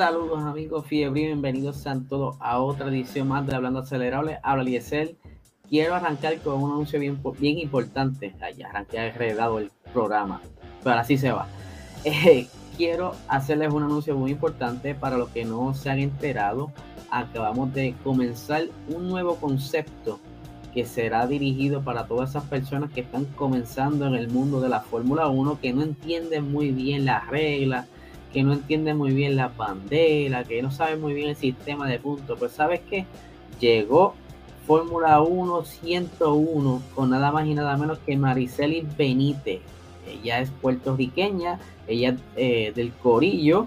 Saludos amigos fiebre, bienvenidos a todos a otra edición más de Hablando Acelerable. Habla Liesel. Quiero arrancar con un anuncio bien, bien importante. Ay, arranqué agregado el programa, pero así se va. Eh, quiero hacerles un anuncio muy importante para los que no se han enterado. Acabamos de comenzar un nuevo concepto que será dirigido para todas esas personas que están comenzando en el mundo de la Fórmula 1, que no entienden muy bien las reglas, que no entienden muy bien la bandera, que no saben muy bien el sistema de puntos. Pues sabes que llegó Fórmula 1 101 con nada más y nada menos que Mariceli Benítez. Ella es puertorriqueña, ella eh, del Corillo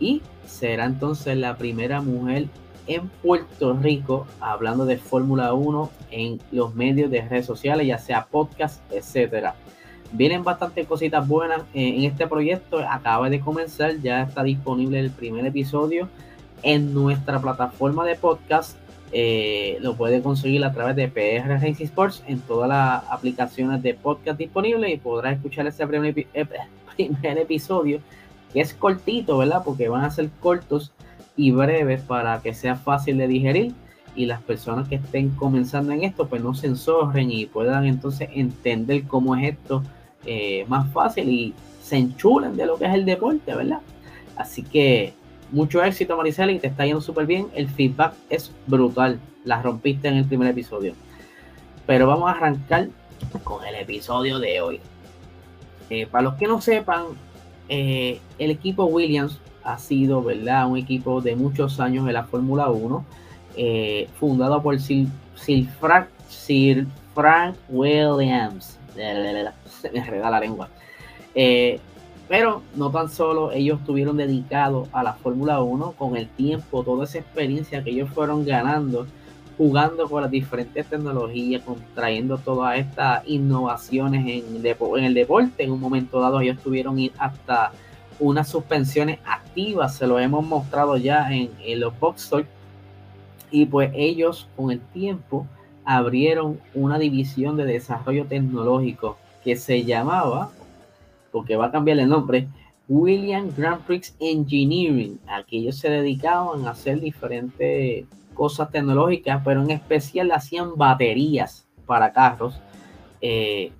y será entonces la primera mujer en Puerto Rico hablando de Fórmula 1 en los medios de redes sociales, ya sea podcast, etcétera. Vienen bastantes cositas buenas en este proyecto. Acaba de comenzar, ya está disponible el primer episodio en nuestra plataforma de podcast. Eh, lo puede conseguir a través de PR Racing Sports en todas las aplicaciones de podcast disponibles y podrá escuchar ese primer, primer episodio que es cortito, ¿verdad? Porque van a ser cortos y breves para que sea fácil de digerir y las personas que estén comenzando en esto pues no se enzorren y puedan entonces entender cómo es esto eh, más fácil y se enchulen de lo que es el deporte, ¿verdad? Así que mucho éxito y te está yendo súper bien, el feedback es brutal, la rompiste en el primer episodio. Pero vamos a arrancar con el episodio de hoy. Eh, para los que no sepan, eh, el equipo Williams ha sido, ¿verdad? Un equipo de muchos años en la Fórmula 1, eh, fundado por Sir, Frank, Sir, Frank, Williams. Me reda la lengua. Eh, pero no tan solo ellos estuvieron dedicados a la Fórmula 1 con el tiempo, toda esa experiencia que ellos fueron ganando, jugando con las diferentes tecnologías, trayendo todas estas innovaciones en, en el deporte. En un momento dado ellos tuvieron hasta unas suspensiones activas, se lo hemos mostrado ya en, los box y pues ellos con el tiempo abrieron una división de desarrollo tecnológico que se llamaba, porque va a cambiar el nombre, William Grand Prix Engineering. Aquí ellos se dedicaban a hacer diferentes cosas tecnológicas, pero en especial hacían baterías para carros. Eh,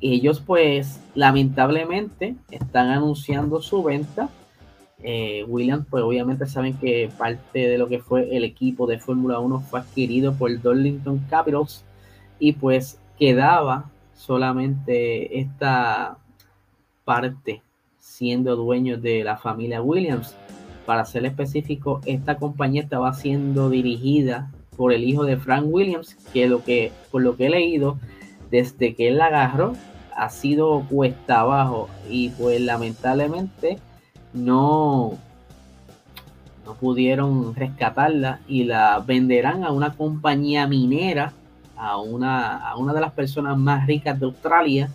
ellos pues lamentablemente están anunciando su venta. Eh, Williams pues obviamente saben que parte de lo que fue el equipo de Fórmula 1 fue adquirido por Darlington Capitals y pues quedaba solamente esta parte siendo dueños de la familia Williams. Para ser específico, esta compañía estaba siendo dirigida por el hijo de Frank Williams, que, lo que por lo que he leído, desde que él la agarró, ha sido cuesta abajo y pues lamentablemente no, no pudieron rescatarla y la venderán a una compañía minera, a una, a una de las personas más ricas de Australia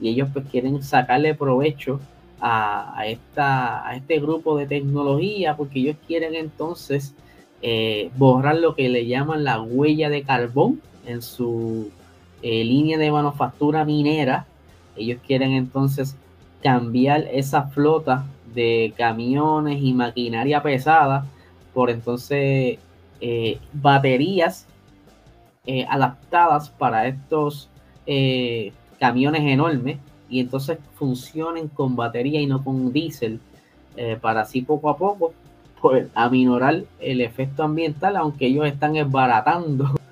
y ellos pues quieren sacarle provecho a, esta, a este grupo de tecnología porque ellos quieren entonces eh, borrar lo que le llaman la huella de carbón en su eh, línea de manufactura minera. Ellos quieren entonces cambiar esa flota de camiones y maquinaria pesada por entonces eh, baterías eh, adaptadas para estos eh, camiones enormes y entonces funcionen con batería y no con diésel para así poco a poco pues, aminorar el efecto ambiental aunque ellos están esbaratando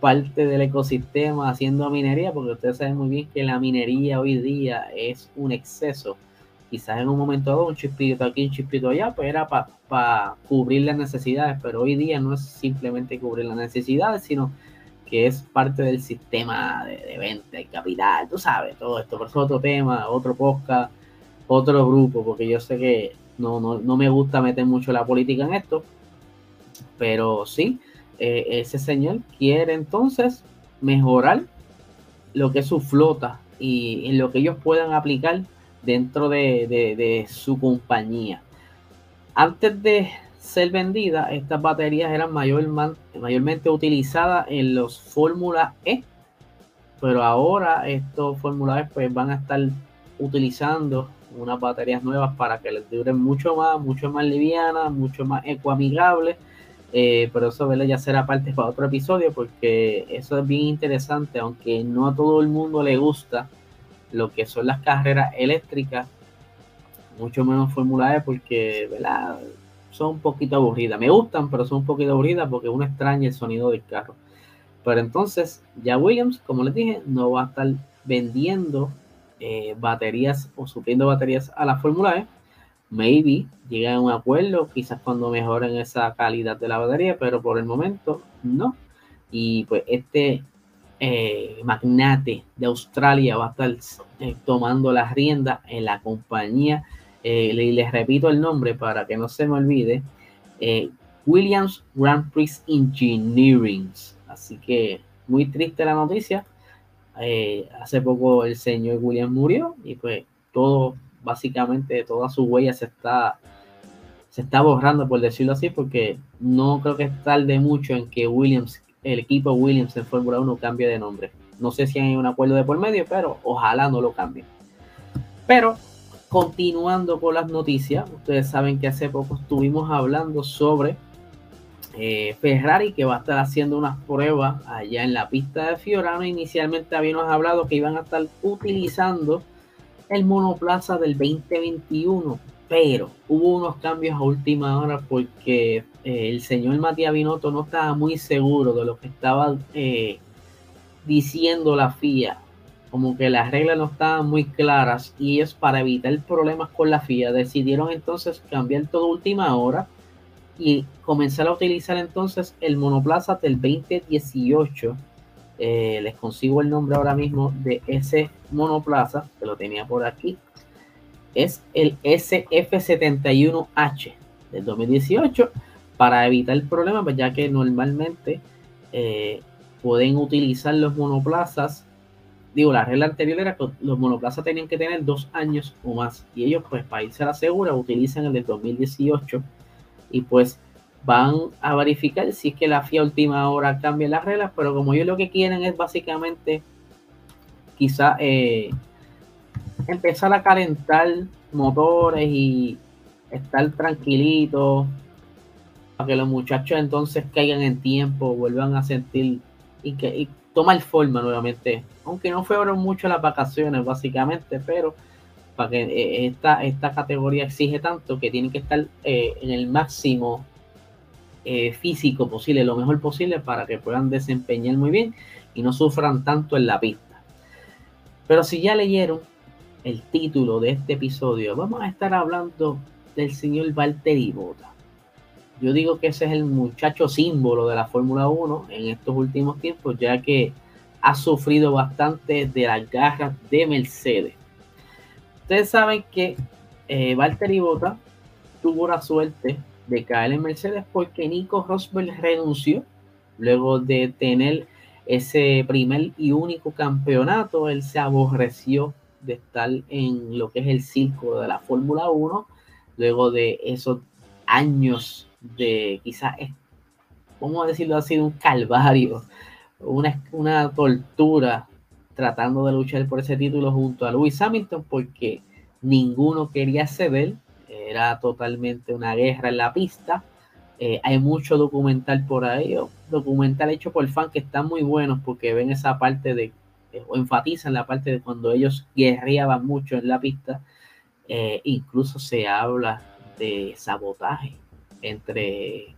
parte del ecosistema haciendo minería, porque ustedes saben muy bien que la minería hoy día es un exceso. Quizás en un momento dado un chispito aquí, un chispito allá, pues era para cubrir las necesidades, pero hoy día no es simplemente cubrir las necesidades, sino que es parte del sistema de, venta y capital, tú sabes, todo esto. Pero es otro tema, otro podcast, otro grupo, porque yo sé que no, no, no me gusta meter mucho la política en esto, pero sí, eh, ese señor quiere entonces mejorar lo que es su flota y en lo que ellos puedan aplicar dentro de, su compañía. Antes de ser vendidas, estas baterías eran mayormente utilizadas en los Fórmula E, pero ahora estos Fórmula E pues, van a estar utilizando unas baterías nuevas para que les duren mucho más, mucho más livianas, mucho más ecoamigables. Eh, pero eso ya será parte para otro episodio porque eso es bien interesante, aunque no a todo el mundo le gusta lo que son las carreras eléctricas, mucho menos Fórmula E porque son un poquito aburridas. Me gustan, pero son un poquito aburridas porque uno extraña el sonido del carro. Pero entonces ya Williams, como les dije, no va a estar vendiendo eh, baterías o supliendo baterías a la Fórmula E. Maybe lleguen a un acuerdo, quizás cuando mejoren esa calidad de la batería, pero por el momento no. Y pues este eh, magnate de Australia va a estar eh, tomando las riendas en la compañía. y les repito el nombre para que no se me olvide. Williams Grand Prix Engineering. Así que muy triste la noticia, eh, hace poco el señor William murió y pues todo, básicamente toda su huella se está, se está borrando, por decirlo así, porque no creo que tarde mucho en que Williams, el equipo Williams en Fórmula 1 cambie de nombre. No sé si hay un acuerdo de por medio, pero ojalá no lo cambie Pero continuando con las noticias, ustedes saben que hace poco estuvimos hablando sobre eh, Ferrari que va a estar haciendo unas pruebas allá en la pista de Fiorano. Inicialmente habíamos hablado que iban a estar utilizando el monoplaza del 2021, pero hubo unos cambios a última hora porque el señor Matías Binotto no estaba muy seguro de lo que estaba eh, diciendo la FIA. Como que las reglas no estaban muy claras y ellos para evitar problemas con la FIA decidieron entonces cambiar todo última hora y comenzar a utilizar entonces el monoplaza del 2018. Eh, les consigo el nombre ahora mismo de ese monoplaza, que lo tenía por aquí. Es el SF71H del 2018 para evitar el problema, pues ya que normalmente eh, pueden utilizar los monoplazas. Digo, la regla anterior era que los monoplazas tenían que tener dos años o más. Y ellos, pues, para irse a la segura, utilizan el del 2018 y pues van a verificar si es que la FIA última hora cambia las reglas, pero como ellos lo que quieren es básicamente quizá eh, empezar a calentar motores y estar tranquilitos para que los muchachos entonces caigan en tiempo, vuelvan a sentir y que y tomar forma nuevamente, aunque no fueron mucho las vacaciones básicamente, pero para que eh, esta, esta categoría exige tanto que tienen que estar eh, en el máximo eh, físico posible, lo mejor posible para que puedan desempeñar muy bien y no sufran tanto en la pista. Pero si ya leyeron el título de este episodio, vamos a estar hablando del señor Valtteri Bota. Yo digo que ese es el muchacho símbolo de la Fórmula 1 en estos últimos tiempos, ya que ha sufrido bastante de las garras de Mercedes. Ustedes saben que eh, Valtteri tuvo la suerte de caer en Mercedes porque Nico Rosberg renunció luego de tener ese primer y único campeonato. Él se aborreció de estar en lo que es el circo de la Fórmula 1 luego de esos años de quizás, ¿cómo decirlo así? Un calvario, una, una tortura tratando de luchar por ese título junto a Lewis Hamilton porque ninguno quería ceder, era totalmente una guerra en la pista. Eh, hay mucho documental por ahí, documental hecho por fans que están muy buenos porque ven esa parte de, eh, o enfatizan la parte de cuando ellos guerreaban mucho en la pista. Eh, incluso se habla de sabotaje entre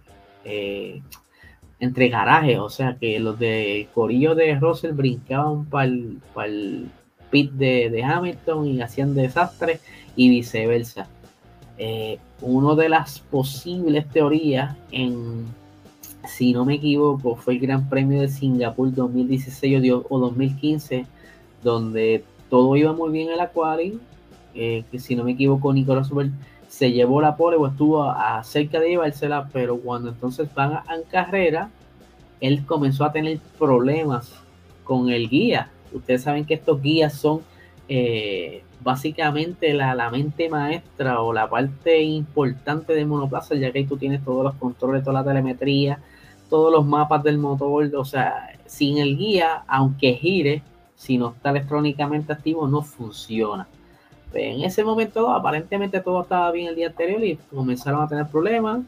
entre garajes, o sea que los de Corillo de Russell brincaban para el, pit de, Hamilton y hacían desastres y viceversa. Eh, una de las posibles teorías en, si no me equivoco, fue el Gran Premio de Singapur 2016 o 2015, donde todo iba muy bien en la eh, que si no me equivoco, Nicolás se llevó la pole o estuvo a, cerca de llevársela, pero cuando entonces van a, en carrera, él comenzó a tener problemas con el guía. Ustedes saben que estos guías son eh, básicamente la, la, mente maestra o la parte importante del monoplaza, ya que ahí tú tienes todos los controles, toda la telemetría, todos los mapas del motor, o sea, sin el guía, aunque gire, si no está electrónicamente activo, no funciona. En ese momento aparentemente todo estaba bien el día anterior y comenzaron a tener problemas.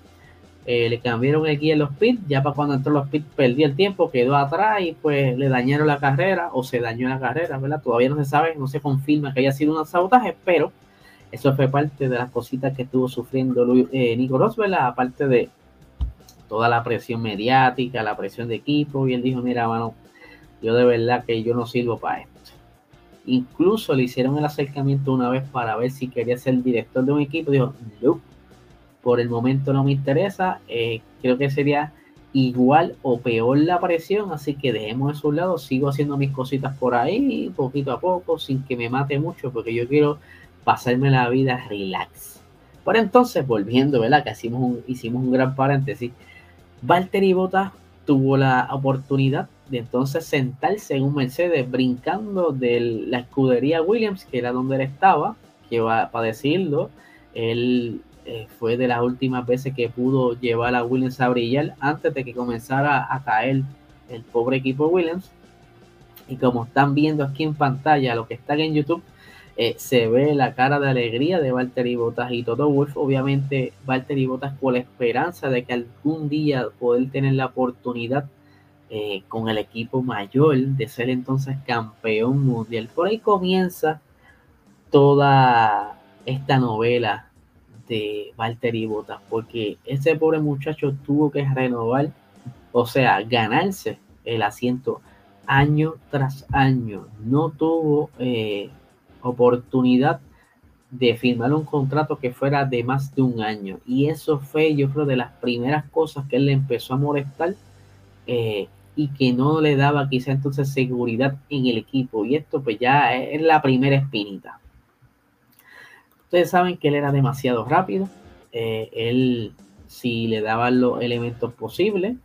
Eh, le cambiaron el guía en los pits, ya para cuando entró los pits perdió el tiempo, quedó atrás y pues le dañaron la carrera o se dañó la carrera, ¿verdad? Todavía no se sabe, no se confirma que haya sido un sabotaje, pero eso fue parte de las cositas que estuvo sufriendo eh, Nico Roswell, aparte de toda la presión mediática, la presión de equipo, y él dijo, mira, mano, yo de verdad que yo no sirvo para esto. Incluso le hicieron el acercamiento una vez para ver si quería ser director de un equipo. Dijo, no, por el momento no me interesa. Eh, creo que sería igual o peor la presión, así que dejemos eso a un lado. Sigo haciendo mis cositas por ahí, poquito a poco, sin que me mate mucho, porque yo quiero pasarme la vida relax. Por entonces, volviendo, ¿verdad? Que hicimos un, hicimos un gran paréntesis. Valtteri Bottas tuvo la oportunidad de entonces sentarse en un Mercedes brincando de la escudería Williams, que era donde él estaba, que va para decirlo, él eh, fue de las últimas veces que pudo llevar a Williams a brillar antes de que comenzara a caer el pobre equipo Williams. Y como están viendo aquí en pantalla, lo que están en YouTube, eh, se ve la cara de alegría de Valtteri Bottas y Toto Wolf. Obviamente, Valtteri Bottas con la esperanza de que algún día poder tener la oportunidad eh, con el equipo mayor de ser entonces campeón mundial. Por ahí comienza toda esta novela de Valtteri Bottas, porque ese pobre muchacho tuvo que renovar, o sea, ganarse el asiento año tras año. No tuvo eh, oportunidad de firmar un contrato que fuera de más de un año. Y eso fue, yo creo, de las primeras cosas que él le empezó a molestar eh, y que no le daba quizá entonces seguridad en el equipo. Y esto pues ya es la primera espinita. Ustedes saben que él era demasiado rápido. Eh, él, si le daban los elementos posibles,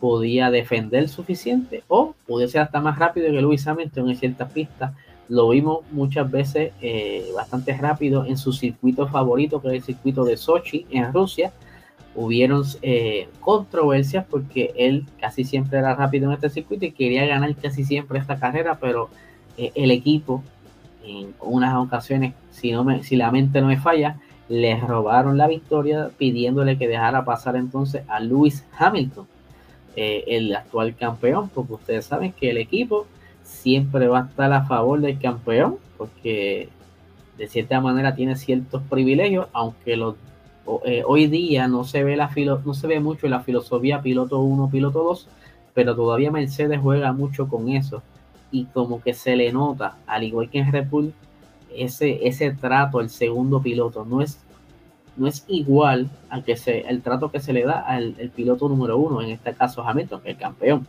podía defender suficiente o podía ser hasta más rápido que Luis Hamilton en ciertas pistas lo vimos muchas veces eh, bastante rápido en su circuito favorito, que es el circuito de Sochi en Rusia. Hubieron eh, controversias porque él casi siempre era rápido en este circuito y quería ganar casi siempre esta carrera, pero eh, el equipo en unas ocasiones, si, no si la mente no me falla, le robaron la victoria pidiéndole que dejara pasar entonces a Lewis Hamilton, el actual campeón, porque ustedes saben que el equipo siempre va a estar a favor del campeón, porque de cierta manera tiene ciertos privilegios, aunque los, eh, hoy día no se, ve la filo, no se ve mucho la filosofía piloto 1, piloto 2, pero todavía Mercedes juega mucho con eso. Y como que se le nota, al igual que en Red Bull, ese, ese trato al segundo piloto no es, no es igual al que se, el trato que se le da al piloto número uno, en este caso Hamilton, que es el campeón.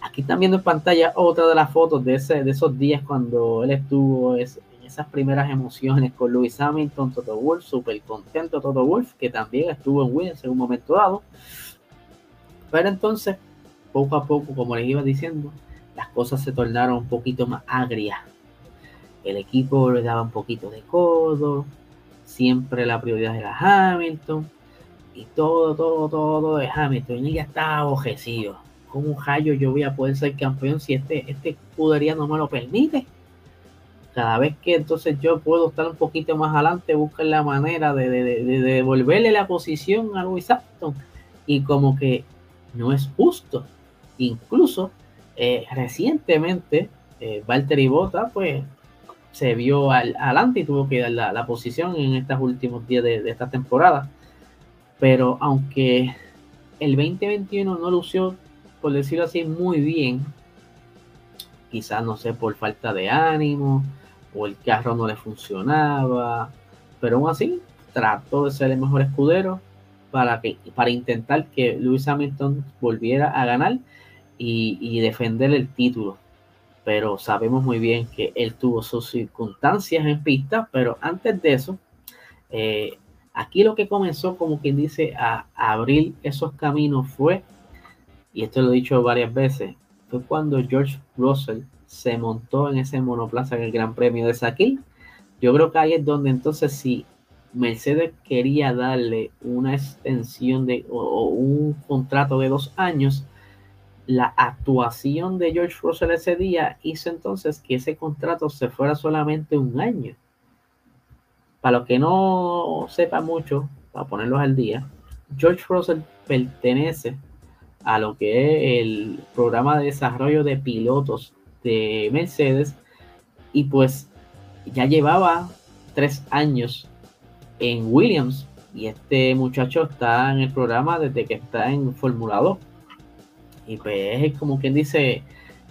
Aquí están viendo en pantalla otra de las fotos de, ese, de esos días cuando él estuvo esas primeras emociones con Lewis Hamilton, Toto Wolf, súper contento Toto Wolf, que también estuvo en Williams en un momento dado. Pero entonces, poco a poco, como les iba diciendo, las cosas se tornaron un poquito más agrias. El equipo le daba un poquito de codo, siempre la prioridad era Hamilton, y todo, todo, todo de Hamilton. Y ya estaba abojecido ¿cómo rayo yo voy a poder ser campeón si este, este escudería no me lo permite? Cada vez que entonces yo puedo estar un poquito más adelante, buscar la manera de, devolverle la posición a Luis Hamilton. Y como que no es justo. Incluso eh, recientemente, eh, Valtteri Bota, pues se vio al, adelante y tuvo que dar la, posición en estos últimos días de, esta temporada. Pero aunque el 2021 no lució por decirlo así, muy bien. Quizás, no sé, por falta de ánimo o el carro no le funcionaba, pero aún así trató de ser el mejor escudero para, que, para intentar que Lewis Hamilton volviera a ganar y, defender el título. Pero sabemos muy bien que él tuvo sus circunstancias en pista, pero antes de eso, eh, aquí lo que comenzó, como quien dice, a abrir esos caminos fue y esto lo he dicho varias veces, fue cuando George Russell se montó en ese monoplaza en el Gran Premio de Sakil. Yo creo que ahí es donde entonces si Mercedes quería darle una extensión de o, un contrato de dos años, la actuación de George Russell ese día hizo entonces que ese contrato se fuera solamente un año. para los que no sepan mucho, para ponerlos al día, George Russell pertenece a lo que es el programa de desarrollo de pilotos de Mercedes. Y pues ya llevaba tres años en Williams. Y este muchacho está en el programa desde que está en Fórmula 2 y pues es como quien dice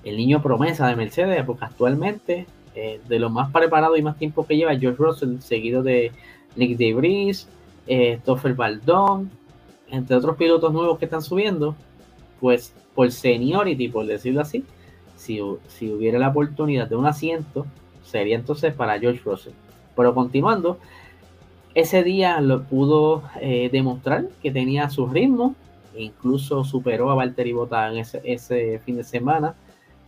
el niño promesa de Mercedes porque actualmente de lo más preparado y más tiempo que lleva George Russell seguido de Nick DeVries, eh, Stoffel Baldón entre otros pilotos nuevos que están subiendo pues por seniority por decirlo así si, si hubiera la oportunidad de un asiento sería entonces para George Russell. Pero continuando, ese día lo pudo eh, demostrar que tenía su ritmo, incluso superó a Valtteri Bottas en ese, fin de semana,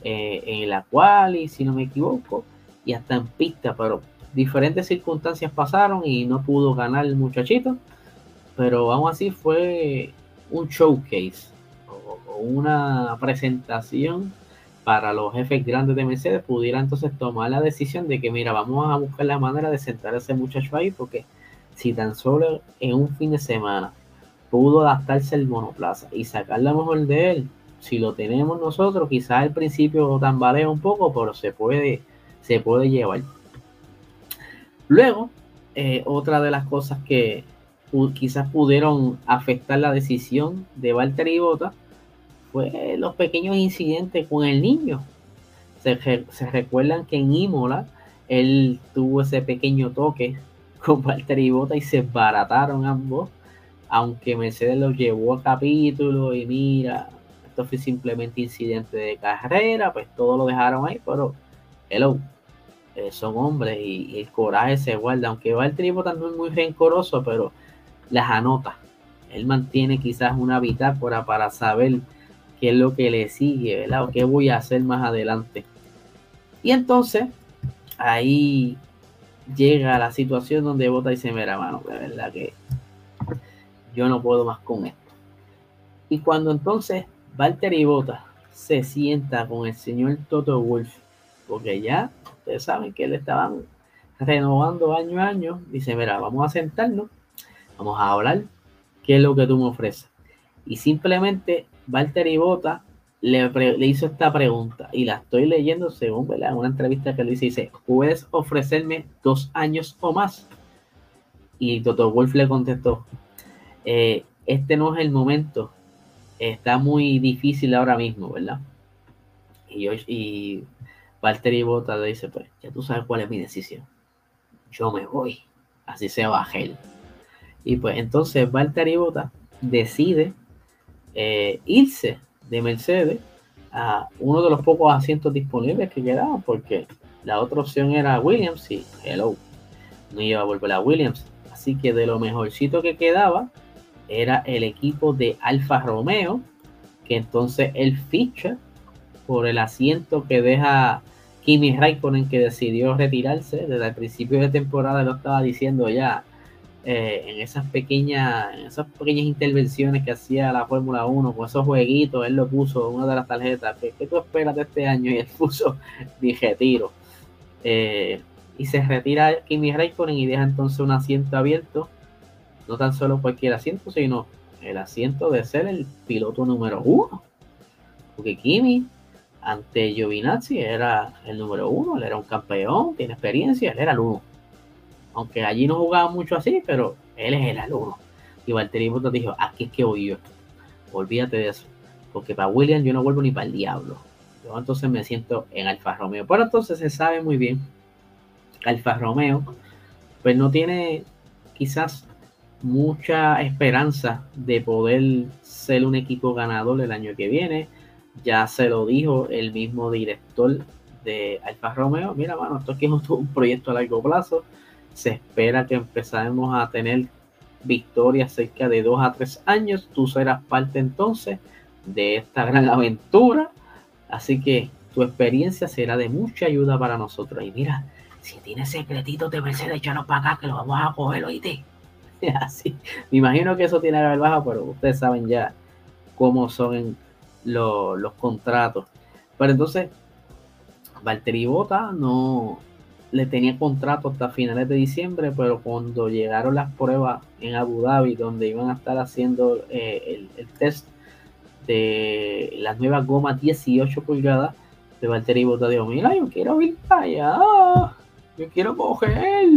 eh, en la cual, y si no me equivoco, y hasta en pista, pero diferentes circunstancias pasaron y no pudo ganar el muchachito, pero aún así fue un showcase o una presentación para los jefes grandes de Mercedes pudiera entonces tomar la decisión de que, mira, vamos a buscar la manera de sentar a ese muchacho ahí, porque si tan solo en un fin de semana pudo adaptarse el monoplaza y sacar lo mejor de él, si lo tenemos nosotros, quizás al principio tambalea un poco, pero se puede, se puede llevar. Luego, eh, otra de las cosas que quizás pudieron afectar la decisión de Valtteri Bottas fue los pequeños incidentes con el niño. Se, recuerdan que en Imola él tuvo ese pequeño toque con Valtteri Bota y se barataron ambos, aunque Mercedes lo llevó a capítulo y mira, esto fue simplemente incidente de carrera, pues todo lo dejaron ahí, pero hello, eh, son hombres y, el coraje se guarda, aunque Valtteri Bota no es muy rencoroso, pero las anota. Él mantiene quizás una bitácora para saber qué es lo que le sigue, ¿verdad? Qué voy a hacer más adelante. Y entonces, ahí llega la situación donde Bota dice, mira, mano, de verdad que yo no puedo más con esto. Y cuando entonces y Bota se sienta con el señor Toto Wolf, porque ya ustedes saben que le estaban renovando año a año, dice, mira, vamos a sentarnos, vamos a hablar, qué es lo que tú me ofreces. Y simplemente Valtteri Bota le, hizo esta pregunta y la estoy leyendo según una entrevista que le dice, dice, ¿puedes ofrecerme dos años o más? Y Toto Wolf le contestó, eh, este no es el momento, está muy difícil ahora mismo, ¿verdad? Y, yo, y Bota le dice, pues ya tú sabes cuál es mi decisión, yo me voy, así se va él. Y pues entonces Valtteri Bota decide eh, irse de Mercedes a uno de los pocos asientos disponibles que quedaban, porque la otra opción era Williams y hello, no iba a volver a Williams. Así que de lo mejorcito que quedaba era el equipo de Alfa Romeo, que entonces él ficha por el asiento que deja Kimi Raikkonen, que decidió retirarse desde el principio de temporada, lo estaba diciendo ya eh, en esas pequeñas, esas pequeñas intervenciones que hacía la Fórmula 1 con esos jueguitos, él lo puso una de las tarjetas, ¿qué, tú esperas de este año? Y él puso, dije, tiro. Eh, y se retira Kimi Raikkonen y deja entonces un asiento abierto, no tan solo cualquier asiento, sino el asiento de ser el piloto número uno. Porque Kimi, ante Giovinazzi, era el número uno, él era un campeón, tiene experiencia, él era el uno aunque allí no jugaba mucho así, pero él es el alumno. Y Valtteri Bottas dijo, aquí es que voy yo. Olvídate de eso. Porque para William yo no vuelvo ni para el diablo. Yo entonces me siento en Alfa Romeo. Pero entonces se sabe muy bien. Alfa Romeo, pues no tiene quizás mucha esperanza de poder ser un equipo ganador el año que viene. Ya se lo dijo el mismo director de Alfa Romeo. Mira, mano, esto aquí es un proyecto a largo plazo se espera que empezaremos a tener victorias cerca de dos a tres años. Tú serás parte entonces de esta gran aventura. Así que tu experiencia será de mucha ayuda para nosotros. Y mira, si tienes secretitos de Mercedes, échanos para acá que lo vamos a coger, oíste. Así, me imagino que eso tiene que haber baja, pero ustedes saben ya cómo son los contratos. Pero entonces, Valtteri Bota no, le tenía contrato hasta finales de diciembre, pero cuando llegaron las pruebas en Abu Dhabi, donde iban a estar haciendo eh, el, test de las nuevas gomas 18 pulgadas, de Valtteri Bottas dijo, mira, yo quiero ir para allá, yo quiero coger.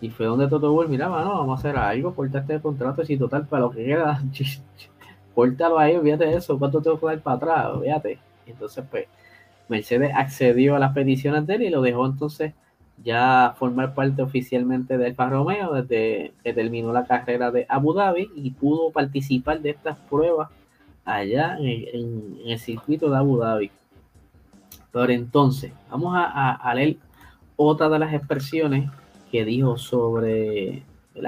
Y fue donde Toto Wolff, mira, mano, vamos a hacer algo, cortaste el contrato, y total, para lo que queda, córtalo ahí, fíjate eso, ¿cuánto tengo que dar para atrás? Fíjate. Entonces, pues, Mercedes accedió a las peticiones de él y lo dejó entonces ya formar parte oficialmente del Alfa Romeo desde que terminó la carrera de Abu Dhabi y pudo participar de estas pruebas allá en, el circuito de Abu Dhabi. Pero entonces, vamos a, leer otra de las expresiones que dijo sobre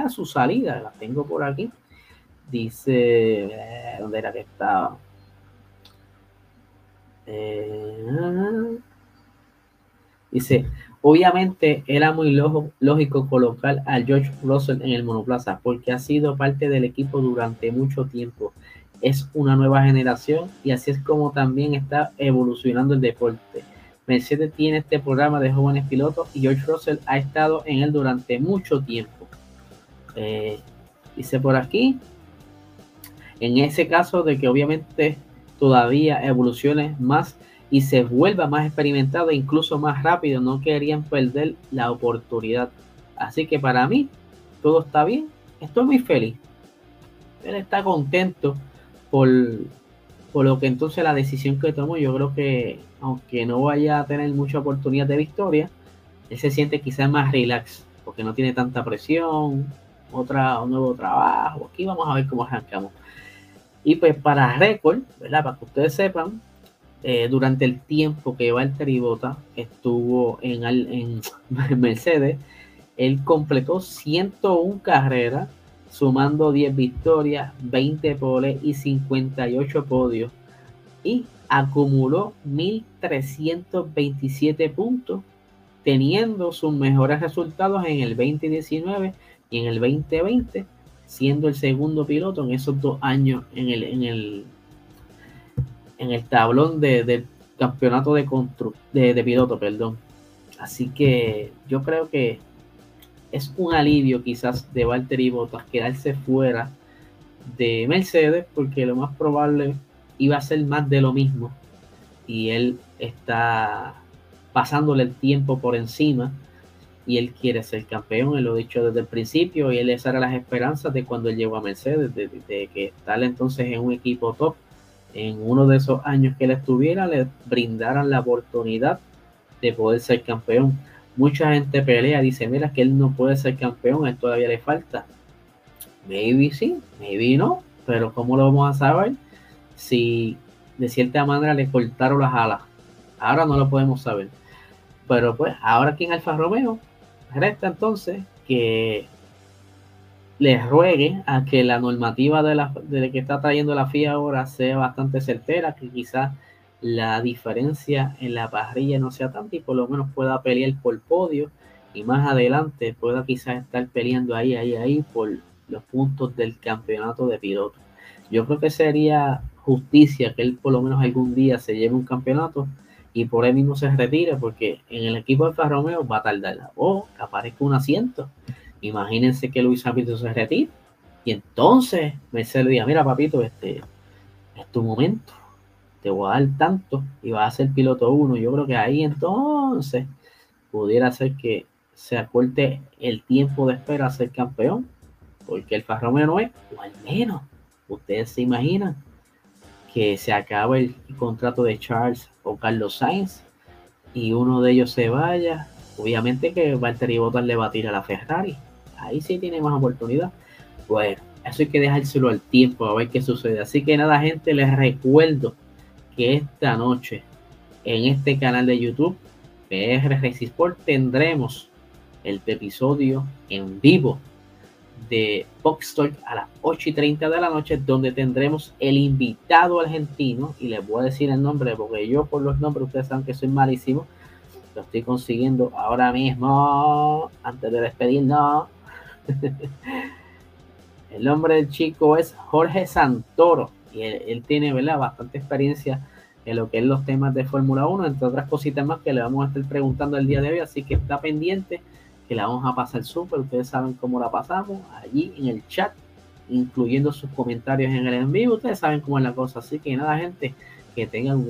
su salida, la tengo por aquí. Dice, eh, ¿dónde era que estaba? Eh, dice, obviamente era muy lógico colocar a George Russell en el monoplaza porque ha sido parte del equipo durante mucho tiempo. Es una nueva generación y así es como también está evolucionando el deporte. Mercedes tiene este programa de jóvenes pilotos y George Russell ha estado en él durante mucho tiempo. Eh, dice por aquí, en ese caso de que obviamente todavía evolucione más y se vuelva más experimentado e incluso más rápido. No querían perder la oportunidad. Así que para mí todo está bien. Estoy muy feliz. Él está contento por, por lo que entonces la decisión que tomó. Yo creo que aunque no vaya a tener mucha oportunidad de victoria, él se siente quizás más relax porque no tiene tanta presión. Otra, un nuevo trabajo. Aquí vamos a ver cómo arrancamos. Y pues para récord, ¿verdad? Para que ustedes sepan, eh, durante el tiempo que Valtteri Bota estuvo en, en Mercedes, él completó 101 carreras, sumando 10 victorias, 20 poles y 58 podios. Y acumuló 1.327 puntos, teniendo sus mejores resultados en el 2019 y en el 2020 siendo el segundo piloto en esos dos años en el, en el, en el tablón de, del campeonato de, de, de piloto. Perdón. Así que yo creo que es un alivio quizás de Valtteri Bottas quedarse fuera de Mercedes porque lo más probable iba a ser más de lo mismo y él está pasándole el tiempo por encima y él quiere ser campeón, él lo ha dicho desde el principio y él esa era las esperanzas de cuando él llegó a Mercedes, de, que estar entonces en un equipo top, en uno de esos años que él estuviera, le brindaran la oportunidad de poder ser campeón. Mucha gente pelea, dice, mira que él no puede ser campeón, a él todavía le falta. Maybe sí, maybe no, pero ¿cómo lo vamos a saber si de cierta manera le cortaron las alas? Ahora no lo podemos saber. Pero pues ahora aquí en Alfa Romeo Resta entonces que les ruegue a que la normativa de la de que está trayendo la FIA ahora sea bastante certera, que quizás la diferencia en la parrilla no sea tanta y por lo menos pueda pelear por podio y más adelante pueda quizás estar peleando ahí, ahí, ahí por los puntos del campeonato de piloto. Yo creo que sería justicia que él por lo menos algún día se lleve un campeonato y por él mismo se retire porque en el equipo de Romeo va a tardar o que aparezca un asiento. Imagínense que Luis Hamilton se retire y entonces Mercedes diga, mira papito, este es tu momento, te voy a dar tanto y vas a ser piloto uno. Yo creo que ahí entonces pudiera ser que se acorte el tiempo de espera a ser campeón, porque el Alfa Romeo no es, o al menos, ustedes se imaginan que se acabe el contrato de Charles o Carlos Sainz y uno de ellos se vaya, obviamente que Valtteri Bottas le va a tirar a la Ferrari. Ahí sí tiene más oportunidad. Bueno, eso hay que dejárselo al tiempo a ver qué sucede. Así que nada, gente, les recuerdo que esta noche en este canal de YouTube, PR Race Sport, tendremos el episodio en vivo de Box Talk a las 8 y 30 de la noche, donde tendremos el invitado argentino, y les voy a decir el nombre, porque yo por los nombres, ustedes saben que soy malísimo, lo estoy consiguiendo ahora mismo, antes de despedirnos. el nombre del chico es Jorge Santoro, y él, tiene ¿verdad? bastante experiencia en lo que es los temas de Fórmula 1, entre otras cositas más que le vamos a estar preguntando el día de hoy, así que está pendiente que la vamos a pasar súper, ustedes saben cómo la pasamos, allí en el chat, incluyendo sus comentarios en el en vivo, ustedes saben cómo es la cosa, así que nada gente, que tengan un